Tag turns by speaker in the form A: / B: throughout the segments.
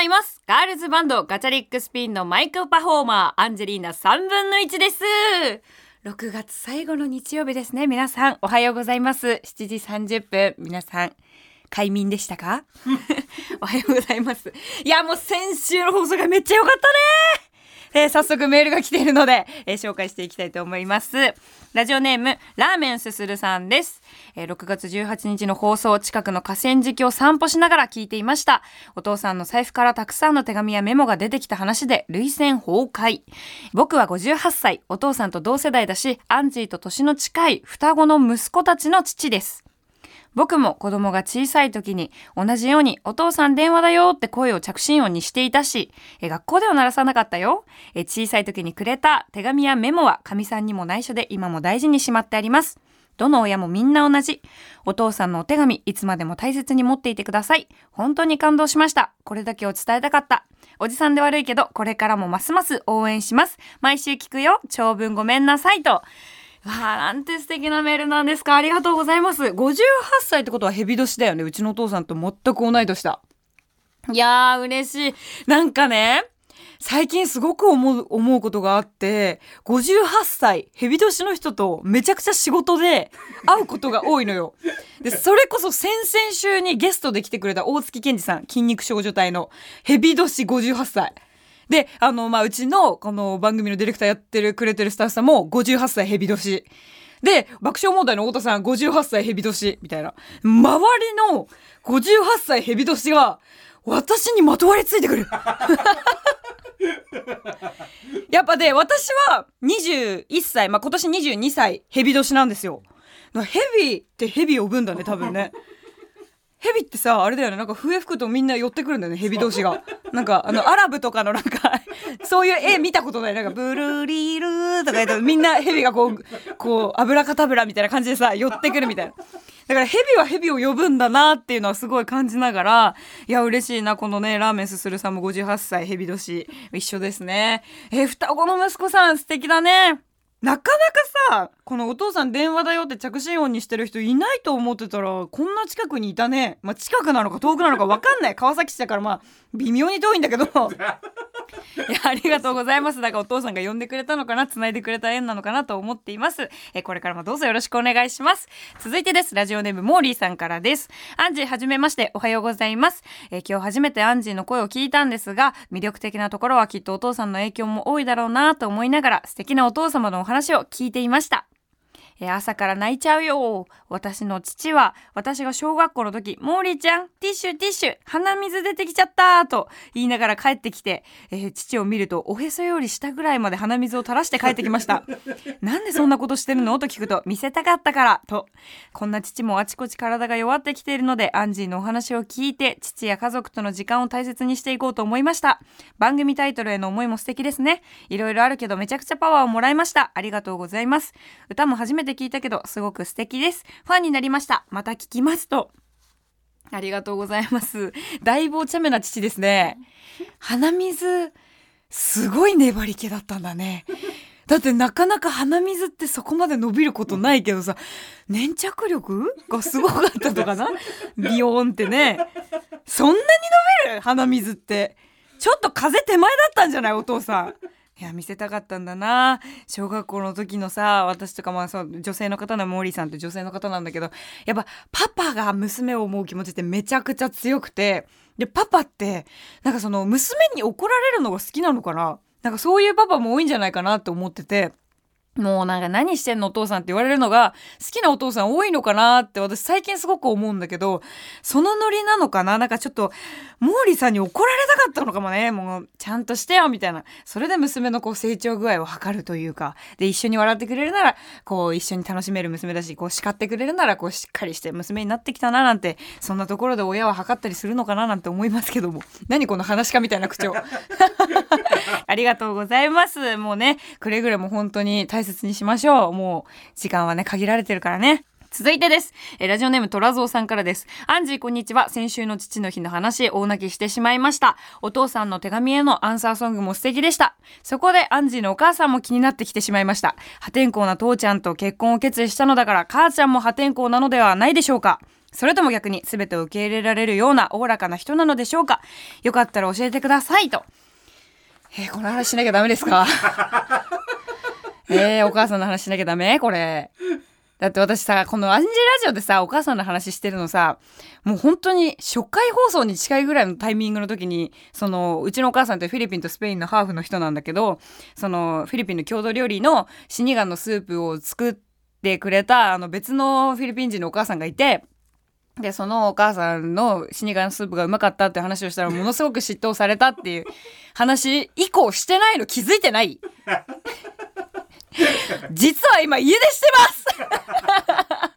A: ざいます。ガールズバンドガチャリックスピンのマイクパフォーマー、アンジェリーナ3分の1です。6月最後の日曜日ですね。皆さん、おはようございます。7時30分、皆さん、快眠でしたか？おはようございます。いや、もう先週の放送がめっちゃ良かったねえー早速メールが来ているので、えー紹介していきたいと思います。ラジオネーム、ラーメンすするさんです。えー6月18日の放送、近くの河川敷を散歩しながら聞いていました。お父さんの財布からたくさんの手紙やメモが出てきた話で、涙腺崩壊。僕は58歳、お父さんと同世代だし、アンジーと年の近い双子の息子たちの父です。僕も子供が小さい時に同じようにお父さん電話だよって声を着信音にしていたし、え学校では鳴らさなかったよ。え小さい時にくれた手紙やメモはかみさんにも内緒で今も大事にしまってあります。どの親もみんな同じ。お父さんのお手紙、いつまでも大切に持っていてください。本当に感動しました。これだけを伝えたかった。おじさんで悪いけど、これからもますます応援します。毎週聞くよ。長文ごめんなさいと。わあ、なんて素敵なメールなんですか。ありがとうございます。58歳ってことはヘビ年だよね。うちのお父さんと全く同い年だ。いやー、嬉しい。なんかね、最近すごく思う、思うことがあって、58歳、ヘビ年の人とめちゃくちゃ仕事で会うことが多いのよ。で、それこそ先々週にゲストで来てくれた大月健二さん、筋肉少女隊のヘビ年58歳。で、あの、まあ、うちの、この番組のディレクターやってる、くれてるスタッフさんも58歳ヘビ年。で、爆笑問題の太田さん58歳ヘビ年、みたいな。周りの58歳ヘビ年が、私にまとわりついてくる。やっぱで、私は21歳、まあ、今年22歳ヘビ年なんですよ。ヘビってヘビ呼ぶんだね、多分ね。ヘビってさ、あれだよね、なんか笛吹くとみんな寄ってくるんだよね、ヘビ同士が。なんか、あの、アラブとかのなんか、そういう絵見たことない。なんか、ブルーリールーとか言ったらみんなヘビがこう、こう、アブラカタブラみたいな感じでさ、寄ってくるみたいな。だからヘビはヘビを呼ぶんだなっていうのはすごい感じながら、いや、嬉しいな、このね、ラーメンすするさんも58歳、ヘビ年、一緒ですね。えー双子の息子さん素敵だね。なかなかさ、このお父さん電話だよって着信音にしてる人いないと思ってたら、こんな近くにいたね。まあ、近くなのか遠くなのか分かんない。川崎市だからまあ、微妙に遠いんだけど。いや、ありがとうございます。だからお父さんが呼んでくれたのかな、繋いでくれた縁なのかなと思っています。え、これからもどうぞよろしくお願いします。続いてです。ラジオネームモーリーさんからです。アンジーはじめまして、おはようございます。え今日初めてアンジーの声を聞いたんですが、魅力的なところはきっとお父さんの影響も多いだろうなと思いながら、素敵なお父様のお話を聞いていました。えー朝から泣いちゃうよ。私の父は、私が小学校の時、モーリーちゃん、ティッシュティッシュ、鼻水出てきちゃったと言いながら帰ってきて、えー父を見ると、おへそより下ぐらいまで鼻水を垂らして帰ってきました。なんでそんなことしてるの？と聞くと、見せたかったから、と。こんな父もあちこち体が弱ってきているので、アンジーのお話を聞いて、父や家族との時間を大切にしていこうと思いました。番組タイトルへの思いも素敵ですね。いろいろあるけど、めちゃくちゃパワーをもらいました。ありがとうございます。歌も初めて聞いたけど、すごく素敵です。ファンになりました。また聞きますと。ありがとうございます。だいぶお茶目な父ですね。鼻水、すごい粘り気だったんだね。だってなかなか鼻水ってそこまで伸びることないけどさ、粘着力がすごかったとかな？ビヨーンってね。そんなに伸びる？鼻水って。ちょっと風手前だったんじゃない？お父さん。いや見せたかったんだな。小学校の時のさ私とかまあそう女性の方のモーリーさんって女性の方なんだけどやっぱパパが娘を思う気持ちってめちゃくちゃ強くてでパパってなんかその娘に怒られるのが好きなのかな。なんかそういうパパも多いんじゃないかなって思ってて。もうなんか何してんのお父さんって言われるのが好きなお父さん多いのかなって私最近すごく思うんだけどそのノリなのかな？なんかちょっと毛利さんに怒られたかったのかもね。もうちゃんとしてよみたいな。それで娘のこう成長具合を測るというか。で一緒に笑ってくれるならこう一緒に楽しめる娘だしこう叱ってくれるならこうしっかりして娘になってきたななんてそんなところで親は測ったりするのかななんて思いますけども。何この話し家みたいな口調。ありがとうございます。もうねくれぐれも本当に大切にしましょうもう時間はね限られてるからね続いてです。えラジオネームトラゾーさんからです。アンジーこんにちは。先週の父の日の話、大泣きしてしまいました。お父さんの手紙へのアンサーソングも素敵でした。そこでアンジーのお母さんも気になってきてしまいました。破天荒な父ちゃんと結婚を決意したのだから、母ちゃんも破天荒なのではないでしょうか。それとも逆に全てを受け入れられるようなおおらかな人なのでしょうかよかったら教えてくださいと。えー、この話しなきゃダメですか？えー、お母さんの話しなきゃダメ？これ。だって私さ、このアンジェラジオでさ、お母さんの話してるのさ、もう本当に初回放送に近いぐらいのタイミングの時に、その、うちのお母さんってフィリピンとスペインのハーフの人なんだけど、その、フィリピンの郷土料理の死神のスープを作ってくれた、あの別のフィリピン人のお母さんがいて、で、そのお母さんの死神のスープがうまかったって話をしたら、ものすごく嫉妬されたっていう話以降してないの気づいてない実は今家出してます。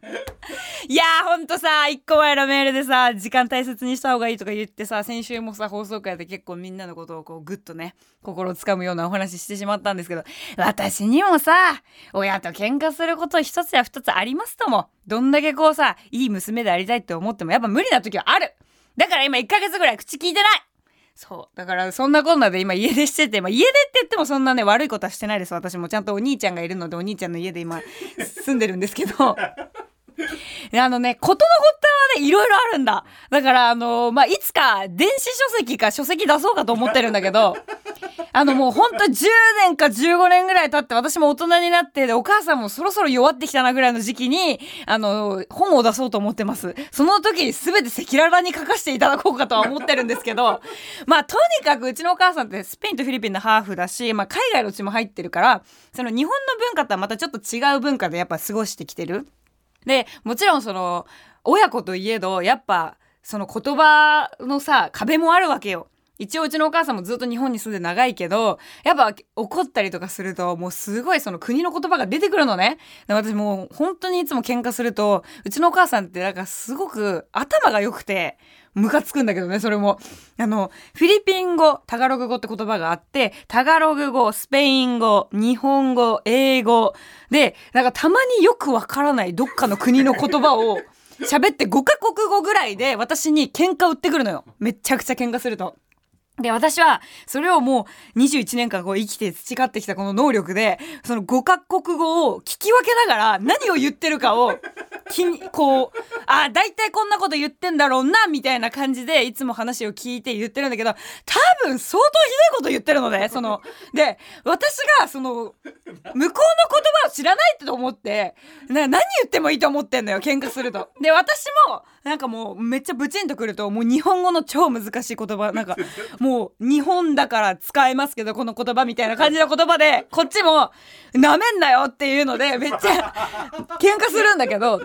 A: いやーほんとさ一個前のメールでさ時間大切にした方がいいとか言ってさ先週もさ放送回で結構みんなのことをこうグッとね心をつかむようなお話してしまったんですけど私にもさ親と喧嘩すること一つや二つありますともどんだけこうさいい娘でありたいって思ってもやっぱ無理な時はある。だから今1ヶ月ぐらい口聞いてない。そう。だから、そんなこんなで今家出してて、まあ、家出って言ってもそんなね、悪いことはしてないです。私もちゃんとお兄ちゃんがいるので、お兄ちゃんの家で今、住んでるんですけど。あのね、ことの発端はね、いろいろあるんだ。だから、あのー、まあ、いつか電子書籍か書籍出そうかと思ってるんだけど、あのもうほんと10年か15年ぐらい経って私も大人になってお母さんもそろそろ弱ってきたなぐらいの時期にあの本を出そうと思ってます。その時に全て赤裸々に書かせていただこうかとは思ってるんですけど まあとにかくうちのお母さんってスペインとフィリピンのハーフだし、まあ、海外の血も入ってるからその日本の文化とはまたちょっと違う文化でやっぱ過ごしてきてる。でもちろんその親子といえどやっぱその言葉のさ壁もあるわけよ。一応うちのお母さんもずっと日本に住んで長いけど、やっぱ怒ったりとかすると、もうすごいその国の言葉が出てくるのね。私もう本当にいつも喧嘩すると、うちのお母さんってなんかすごく頭が良くて、ムカつくんだけどね、それも。あの、フィリピン語、タガログ語って言葉があって、タガログ語、スペイン語、日本語、英語。で、なんかたまによくわからないどっかの国の言葉を喋って5カ国語ぐらいで私に喧嘩売ってくるのよ。めちゃくちゃ喧嘩すると。で、私は、それをもう21年間こう生きて培ってきたこの能力で、その5カ国語を聞き分けながら何を言ってるかを、きこう、あ、大体こんなこと言ってんだろうな、みたいな感じで、いつも話を聞いて言ってるんだけど、多分相当ひどいこと言ってるのね、その、で、私が、その、向こうの言葉を知らないって思って、な何言ってもいいと思ってんのよ、喧嘩すると。で、私も、なんかもうめっちゃブチンとくるともう日本語の超難しい言葉なんかもう日本だから使えますけどこの言葉みたいな感じの言葉でこっちもなめんなよっていうのでめっちゃ喧嘩するんだけど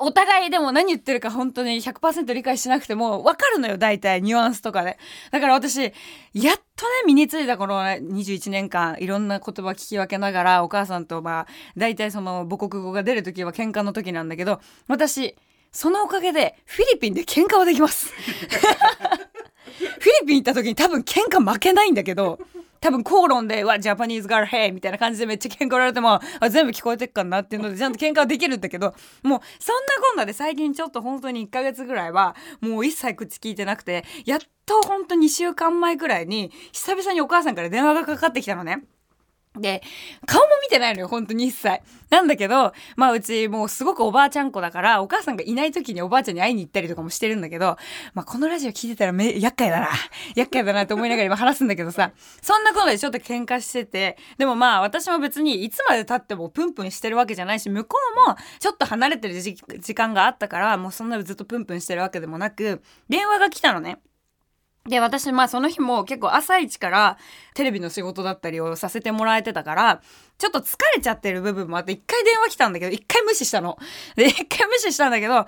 A: お互いでも何言ってるか本当に100%理解しなくても分かるのよ大体ニュアンスとかでだから私やっとね身についたこの21年間いろんな言葉聞き分けながらお母さんとまあ大体その母国語が出る時は喧嘩の時なんだけど私そのおかげでフィリピンで喧嘩はできます。フィリピン行った時に多分喧嘩負けないんだけど、多分口論で、わ、ジャパニーズガールヘイみたいな感じでめっちゃ喧嘩売られても、あ全部聞こえてっかなっていうので、ちゃんと喧嘩はできるんだけど、もう、そんなこんなで最近ちょっと本当に1ヶ月ぐらいは、もう一切口聞いてなくて、やっと本当2週間前ぐらいに、久々にお母さんから電話がかかってきたのね。で、顔も見てないのよ、本当に一切。なんだけど、まあうちもうすごくおばあちゃん子だから、お母さんがいない時におばあちゃんに会いに行ったりとかもしてるんだけど、まあこのラジオ聞いてたらめ、厄介だな。厄介だなって思いながら今話すんだけどさ、そんなことでちょっと喧嘩してて、でもまあ私も別にいつまで経ってもプンプンしてるわけじゃないし、向こうもちょっと離れてる時間があったから、もうそんなずっとプンプンしてるわけでもなく、電話が来たのね。で、私、まあその日も結構朝一からテレビの仕事だったりをさせてもらえてたから、ちょっと疲れちゃってる部分もあって、一回電話来たんだけど、一回無視したの。で、一回無視したんだけど、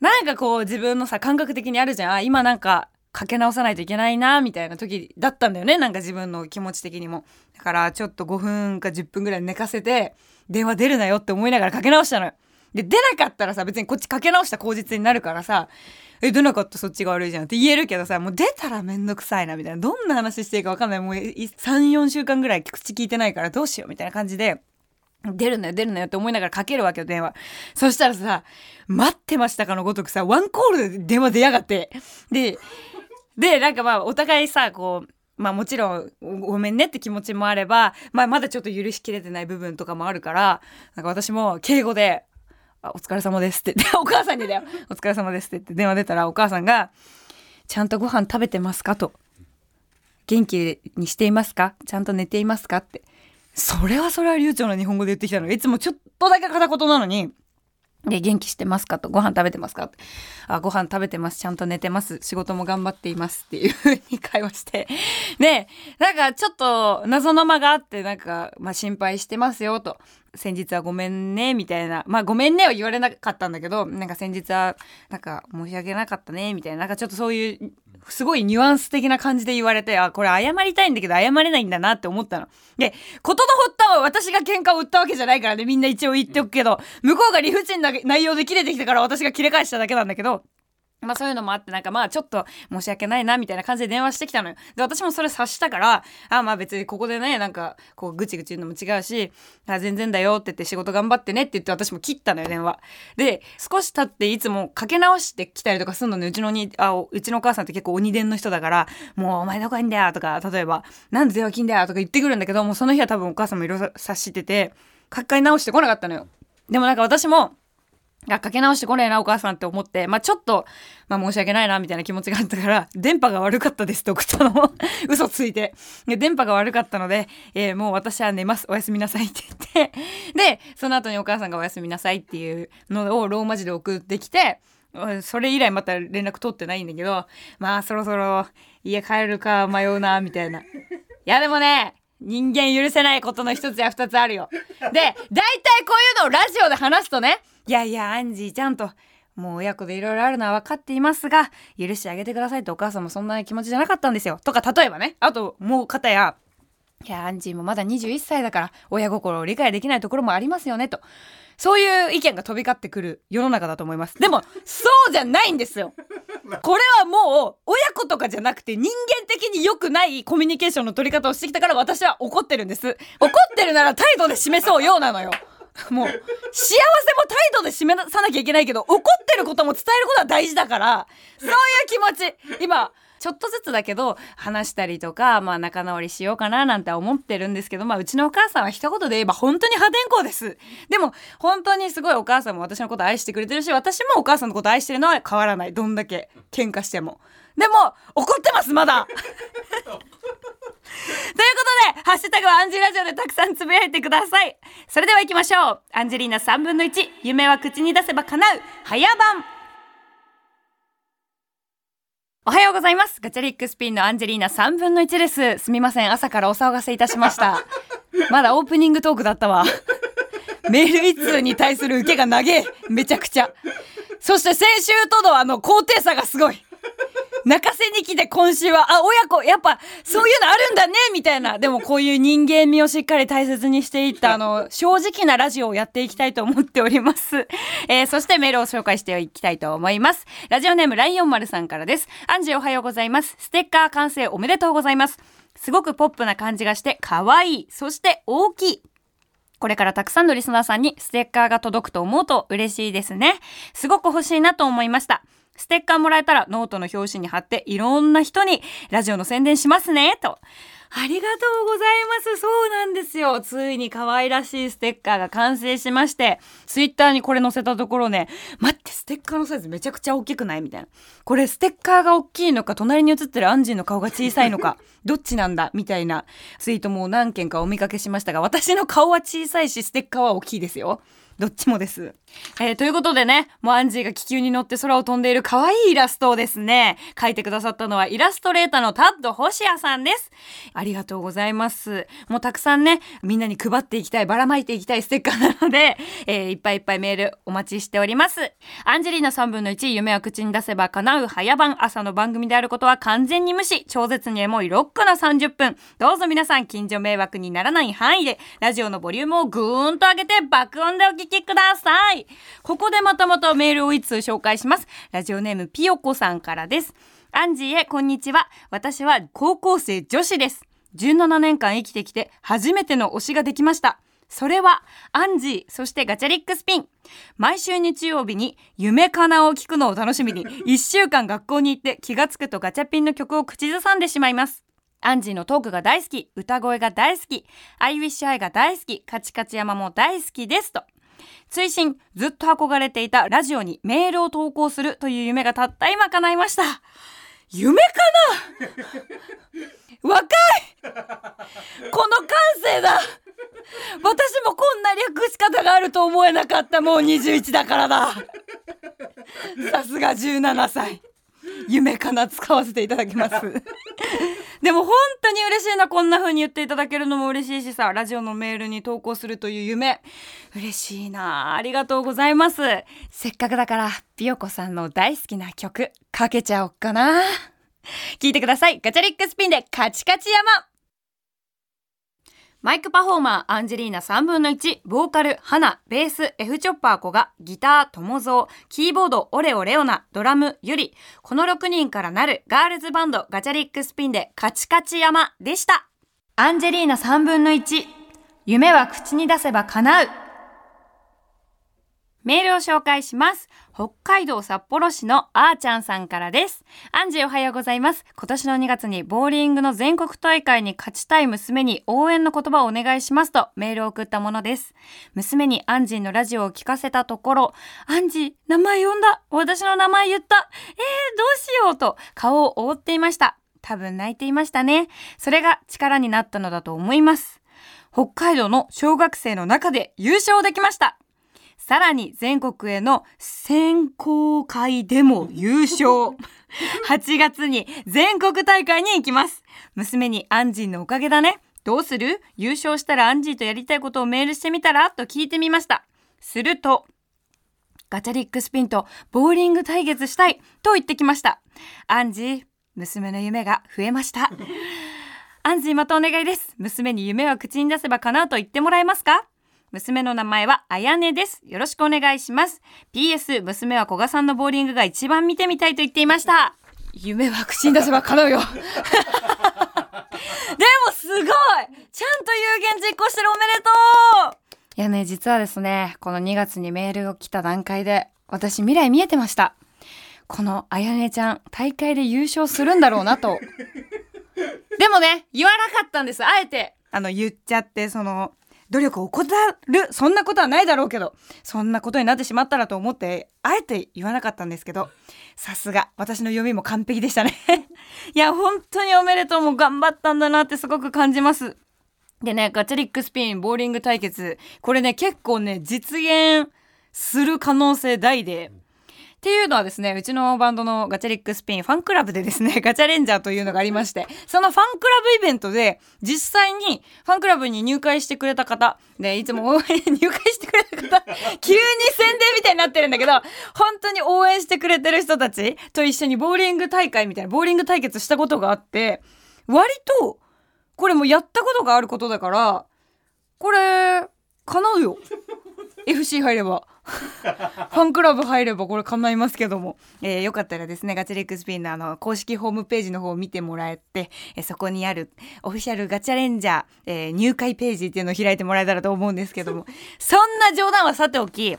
A: なんかこう自分のさ、感覚的にあるじゃん。今なんかかけ直さないといけないな、みたいな時だったんだよね。なんか自分の気持ち的にも。だからちょっと5分か10分ぐらい寝かせて、電話出るなよって思いながらかけ直したのよ。で、出なかったらさ、別にこっちかけ直した口実になるからさ、え、出なかったそっちが悪いじゃんって言えるけどさ、もう出たらめんどくさいな、みたいな。どんな話していいかわかんない。もう3、4週間ぐらい口聞いてないからどうしよう、みたいな感じで。出るなよ、出るなよって思いながらかけるわけよ、電話。そしたらさ、待ってましたかのごとくさ、ワンコールで電話出やがって。で、で、なんかまあ、お互いさ、こう、まあもちろんごめんねって気持ちもあれば、まあまだちょっと許しきれてない部分とかもあるから、なんか私も敬語で、あお疲れ様ですって言って、お母さんにだよ。お疲れ様ですって言って電話出たらお母さんが、ちゃんとご飯食べてますか？と。元気にしていますかちゃんと寝ていますか？って。それはそれは流暢な日本語で言ってきたの。いつもちょっとだけ片言なのに、で、元気してますか？と、ご飯食べてますか？って。あ、ご飯食べてます。ちゃんと寝てます。仕事も頑張っています。っていう風に会話して。で、なんかちょっと謎の間があって、なんか、まあ心配してますよと。先日はごめんね、みたいな。まあごめんねは言われなかったんだけど、なんか先日は、なんか申し訳なかったね、みたいな。なんかちょっとそういう、すごいニュアンス的な感じで言われて、あ、これ謝りたいんだけど謝れないんだなって思ったの。で、ことの発端は私が喧嘩を売ったわけじゃないからね、みんな一応言っておくけど、向こうが理不尽な内容で切れてきたから私が切れ返しただけなんだけど、まあそういうのもあってなんかまあちょっと申し訳ないなみたいな感じで電話してきたのよ。で私もそれ察したからあまあ別にここでねなんかこうぐちぐち言うのも違うしあ全然だよって言って仕事頑張ってねって言って私も切ったのよ電話。で少し経っていつもかけ直してきたりとかするのねうちのにあうちのお母さんって結構鬼伝の人だからもうお前どこいんだよとか例えばなんで電話切んだよとか言ってくるんだけどもうその日は多分お母さんもいろいろ察しててかっかり直してこなかったのよ。でもなんか私もあ、かけ直してこねえな、お母さんって思って、まあちょっと、まあ申し訳ないな、みたいな気持ちがあったから、電波が悪かったですって送ったの。嘘ついて。で、電波が悪かったので、えーもう私は寝ます。おやすみなさいって言って。で、その後にお母さんがおやすみなさいっていうのをローマ字で送ってきて、それ以来また連絡取ってないんだけど、まあそろそろ家帰るか迷うな、みたいな。いやでもね、人間許せないことの一つや二つあるよ。で、大体こういうのをラジオで話すとね、いやいや、アンジーちゃんと、もう親子でいろいろあるのは分かっていますが、許してあげてくださいってお母さんもそんな気持ちじゃなかったんですよ。とか、例えばね。あと、もう方や、いや、アンジーもまだ21歳だから、親心を理解できないところもありますよね、と。そういう意見が飛び交ってくる世の中だと思います。でも、そうじゃないんですよ。これはもう、親子とかじゃなくて人間的に良くないコミュニケーションの取り方をしてきたから私は怒ってるんです。怒ってるなら態度で示そうようなのよ。もう、幸せも態度で示さなきゃいけないけど、怒ってることも伝えることは大事だから、そういう気持ち、今、ちょっとずつだけど、話したりとか、まあ仲直りしようかななんて思ってるんですけど、まあうちのお母さんは一言で言えば本当に破天荒です。でも、本当にすごいお母さんも私のこと愛してくれてるし、私もお母さんのこと愛してるのは変わらない。どんだけ喧嘩しても。でも、怒ってます、まだ ということで、ハッシュタグはアンジェラジオでたくさんつぶやいてください。それでは行きましょう。アンジェリーナ3分の1、夢は口に出せば叶う、早番。おはようございます。ガチャリックスピンのアンジェリーナ3分の1です。すみません。朝からお騒がせいたしました。まだオープニングトークだったわ。メール一通に対する受けが長え。めちゃくちゃ。そして先週とのあの高低差がすごい。泣かせに来て今週は、あ、親子、やっぱ、そういうのあるんだねみたいな。でもこういう人間味をしっかり大切にしていった、あの、正直なラジオをやっていきたいと思っております。えー、そしてメールを紹介していきたいと思います。ラジオネームライオン丸さんからです。アンジーおはようございます。ステッカー完成おめでとうございます。すごくポップな感じがして、可愛い。そして大きい。これからたくさんのリスナーさんにステッカーが届くと思うと嬉しいですね。すごく欲しいなと思いました。ステッカーもらえたらノートの表紙に貼っていろんな人にラジオの宣伝しますね、と。ありがとうございます。そうなんですよ。ついに可愛らしいステッカーが完成しまして、ツイッターにこれ載せたところね、待って、ステッカーのサイズめちゃくちゃ大きくない？みたいな。これステッカーが大きいのか、隣に写ってるアンジーの顔が小さいのか、どっちなんだ？みたいなツイートも何件かお見かけしましたが、私の顔は小さいし、ステッカーは大きいですよ。どっちもです。えーということでね、もうアンジーが気球に乗って空を飛んでいる可愛いイラストをですね、描いてくださったのはイラストレーターのタッド星谷さんです。ありがとうございます。もうたくさんね、みんなに配っていきたい、ばらまいていきたいステッカーなので、えーいっぱいいっぱいメールお待ちしております。アンジェリーナ3分の1、夢は口に出せば叶う早番朝の番組であることは完全に無視、超絶にエモいロックな30分。どうぞ皆さん近所迷惑にならない範囲で、ラジオのボリュームをぐーんと上げて爆音でお聞きください。ここでまたまたメールを一通紹介します。ラジオネームピヨコさんからです。アンジーへこんにちは。私は高校生女子です。17年間生きてきて初めての推しができました。それは、アンジー、そしてガチャリックスピン。毎週日曜日に夢かなを聞くのを楽しみに、1週間学校に行って気がつくとガチャピンの曲を口ずさんでしまいます。アンジーのトークが大好き、歌声が大好き、アイウィッシュアイが大好き、カチカチ山も大好きですと。追伸。ずっと憧れていたラジオにメールを投稿するという夢がたった今叶いました。夢かな？若い！この感性だ！私もこんな略し方があると思えなかった。もう21だからだ。さすが17歳。夢かな使わせていただきます。でも本当に嬉しいなこんな風に言っていただけるのも嬉しいしさラジオのメールに投稿するという夢。嬉しいなありがとうございます。せっかくだからピヨコさんの大好きな曲かけちゃおっかな。聞いてください。ガチャリックスピンでカチカチ山マイクパフォーマーアンジェリーナ3分の1、ボーカル、ハナ、ベース、F チョッパー子が、ギター、友蔵、キーボード、オレオレオナ、ドラム、ユリ。この6人からなるガールズバンドガチャリックスピンでカチカチ山でした。アンジェリーナ3分の1、夢は口に出せば叶う。メールを紹介します。北海道札幌市のあーちゃんさんからです。アンジーおはようございます。今年の2月にボーリングの全国大会に勝ちたい娘に応援の言葉をお願いしますとメールを送ったものです。娘にアンジーのラジオを聞かせたところ、アンジー、名前呼んだ私の名前言ったえー、どうしようと顔を覆っていました。多分泣いていましたね。それが力になったのだと思います。北海道の小学生の中で優勝できました。さらに全国への選考会でも優勝。8月に全国大会に行きます。娘にアンジーのおかげだね。どうする？優勝したらアンジーとやりたいことをメールしてみたら？と聞いてみました。すると、ガチャリックスピンとボーリング対決したいと言ってきました。アンジー、娘の夢が増えました。アンジーまたお願いです。娘に夢は口に出せばかなと言ってもらえますか？娘の名前はあやねです。よろしくお願いします。PS、娘は古賀さんのボーリングが一番見てみたいと言っていました。夢は口に出せば叶うよ。でもすごいちゃんと有言実行してるおめでとういやね、実はですね、この2月にメールが来た段階で、私未来見えてました。このあやねちゃん、大会で優勝するんだろうなと。でもね、言わなかったんです。あえて。あの、言っちゃって、その、努力を怠る。そんなことはないだろうけど。そんなことになってしまったらと思ってあえて言わなかったんですけど。さすが。私の読みも完璧でしたね。いや本当におめでとうも頑張ったんだなってすごく感じます。でねガチャリックスピンボーリング対決。これね結構ね実現する可能性大で。っていうのはですね、うちのバンドのガチャリックスピンファンクラブでですね、ガチャレンジャーというのがありまして、そのファンクラブイベントで、実際にファンクラブに入会してくれた方、で、いつも応援、入会してくれた方、急に宣伝みたいになってるんだけど、本当に応援してくれてる人たちと一緒にボーリング大会みたいな、ボーリング対決したことがあって、割と、これもやったことがあることだから、これ、叶うよ。FC 入れば。ファンクラブ入ればこれ叶いますけども、えー、よかったらですねガチャリックスピンのあの公式ホームページの方を見てもらえて、えー、そこにあるオフィシャルガチャレンジャー、えー、入会ページっていうのを開いてもらえたらと思うんですけども。そんな冗談はさておきい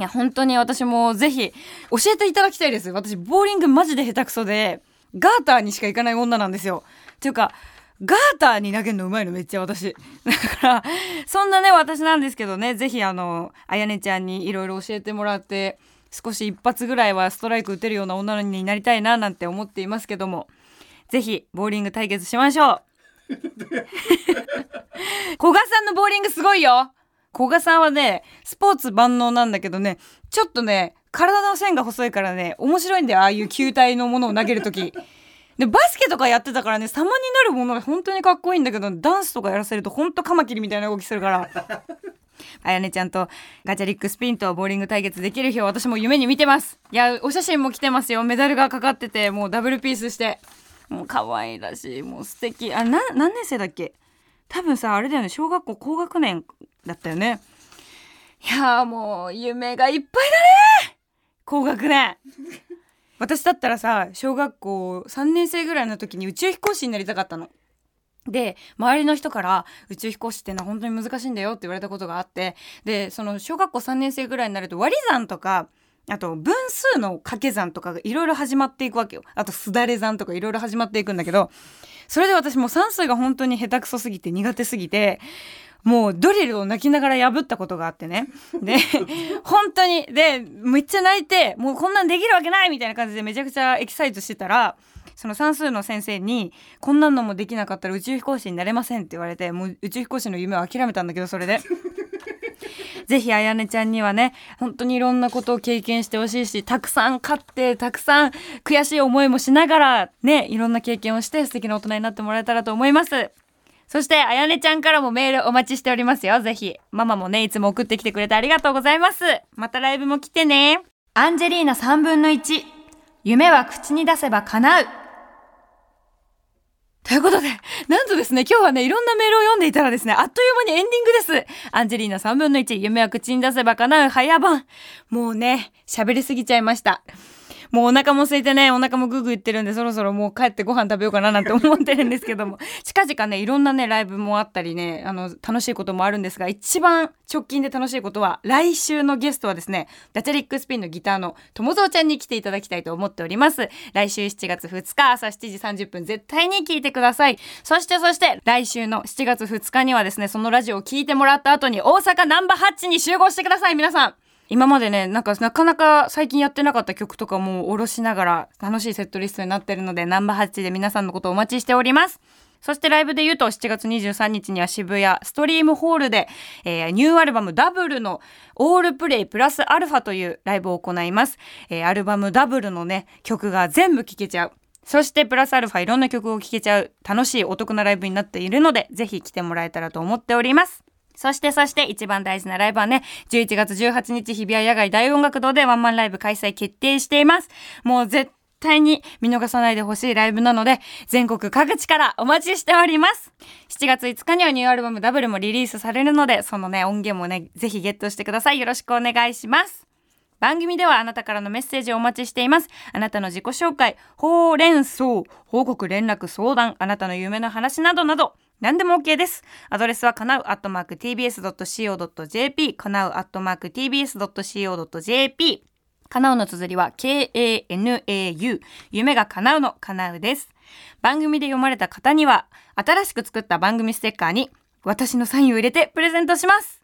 A: や本当に私もぜひ教えていただきたいです。私ボーリングマジで下手くそでガーターにしか行かない女なんですよ。っていうかガーターに投げるのうまいのめっちゃ私。だから、そんなね、私なんですけどね、ぜひあの、あやねちゃんにいろいろ教えてもらって、少し一発ぐらいはストライク打てるような女になりたいななんて思っていますけども、ぜひ、ボーリング対決しましょう古賀さんのボーリングすごいよ古賀さんはね、スポーツ万能なんだけどね、ちょっとね、体の線が細いからね、面白いんだよ、ああいう球体のものを投げるとき。でバスケとかやってたからね様になるものが本当にかっこいいんだけどダンスとかやらせると本当カマキリみたいな動きするから。あやねちゃんとガチャリックスピンとボーリング対決できる日を私も夢に見てます。いやお写真も来てますよ。メダルがかかっててもうダブルピースして。もう可愛らしい。もう素敵。あな何年生だっけ？多分さあれだよね。小学校高学年だったよね。いやもう夢がいっぱいだね。高学年私だったらさ小学校3年生ぐらいの時に宇宙飛行士になりたかったの。で周りの人から宇宙飛行士ってのは本当に難しいんだよって言われたことがあってでその小学校3年生ぐらいになると割り算とかあと分数の掛け算とかがいろいろ始まっていくわけよあとすだれ算とかいろいろ始まっていくんだけどそれで私も算数が本当に下手くそすぎて苦手すぎてもうドリルを泣きながら破ったことがあってね。で、本当に、で、めっちゃ泣いて、もうこんなんできるわけないみたいな感じでめちゃくちゃエキサイトしてたら、その算数の先生に「こんなのもできなかったら宇宙飛行士になれません」って言われてもう宇宙飛行士の夢を諦めたんだけどそれで。ぜひあやねちゃんにはね本当にいろんなことを経験してほしいしたくさん勝ってたくさん悔しい思いもしながらねいろんな経験をして素敵な大人になってもらえたらと思いますそしてあやねちゃんからもメールお待ちしておりますよ。ぜひ。ママもねいつも送ってきてくれてありがとうございます。またライブも来てね。アンジェリーナ3分の1夢は口に出せば叶う。ということで、なんとですね、今日はね、いろんなメールを読んでいたらですね、あっという間にエンディングです。アンジェリーナ3分の1、夢は口に出せば叶う。早番。もうね、喋りすぎちゃいました。もうお腹も空いてね、お腹もグーグー言ってるんで、そろそろもう帰ってご飯食べようかななんて思ってるんですけども、近々ね、いろんなね、ライブもあったりね、あの、楽しいこともあるんですが、一番直近で楽しいことは、来週のゲストはですね、ダチャリックスピンのギターの友蔵ちゃんに来ていただきたいと思っております。来週7月2日朝7時30分絶対に聞いてください。そしてそして、来週の7月2日にはですね、そのラジオを聞いてもらった後に大阪ナンバーハッチに集合してください、皆さん。今までね、なんかなかなか最近やってなかった曲とかも下ろしながら楽しいセットリストになってるので、ナンバー8で皆さんのことをお待ちしております。そしてライブで言うと7月23日には渋谷ストリームホールで、えー、ニューアルバムダブルのオールプレイプラスアルファというライブを行います。えー、アルバムダブルのね、曲が全部聴けちゃう。そしてプラスアルファいろんな曲を聴けちゃう楽しいお得なライブになっているので、ぜひ来てもらえたらと思っております。そしてそして一番大事なライブはね、11月18日日比谷野外大音楽堂でワンマンライブ開催決定しています。もう絶対に見逃さないでほしいライブなので、全国各地からお待ちしております。7月5日にはニューアルバムダブルもリリースされるので、そのね、音源もね、ぜひゲットしてください。よろしくお願いします。番組ではあなたからのメッセージをお待ちしています。あなたの自己紹介、ほうれん草、報告、連絡、相談、あなたの夢の話などなど、何でも OK です。アドレスはかなうアットマーク tbs.co.jp かなうアットマーク tbs.co.jp かなうの綴りは k-a-n-a-u 夢が叶うのかなうです。番組で読まれた方には新しく作った番組ステッカーに私のサインを入れてプレゼントします。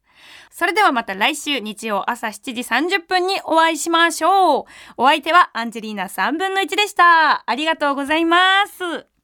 A: それではまた来週日曜朝7時30分にお会いしましょう。お相手はアンジェリーナ3分の1でした。ありがとうございます。